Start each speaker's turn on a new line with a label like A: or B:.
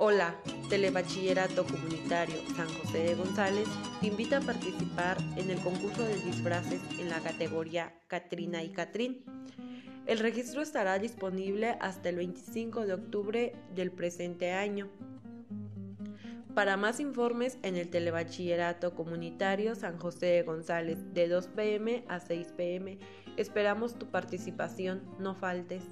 A: Hola, Telebachillerato Comunitario San José de González te invita a participar en el concurso de disfraces en la categoría Catrina y Catrín. El registro estará disponible hasta el 25 de octubre del presente año. Para más informes en el Telebachillerato Comunitario San José de González de 2 pm a 6 pm, esperamos tu participación, no faltes.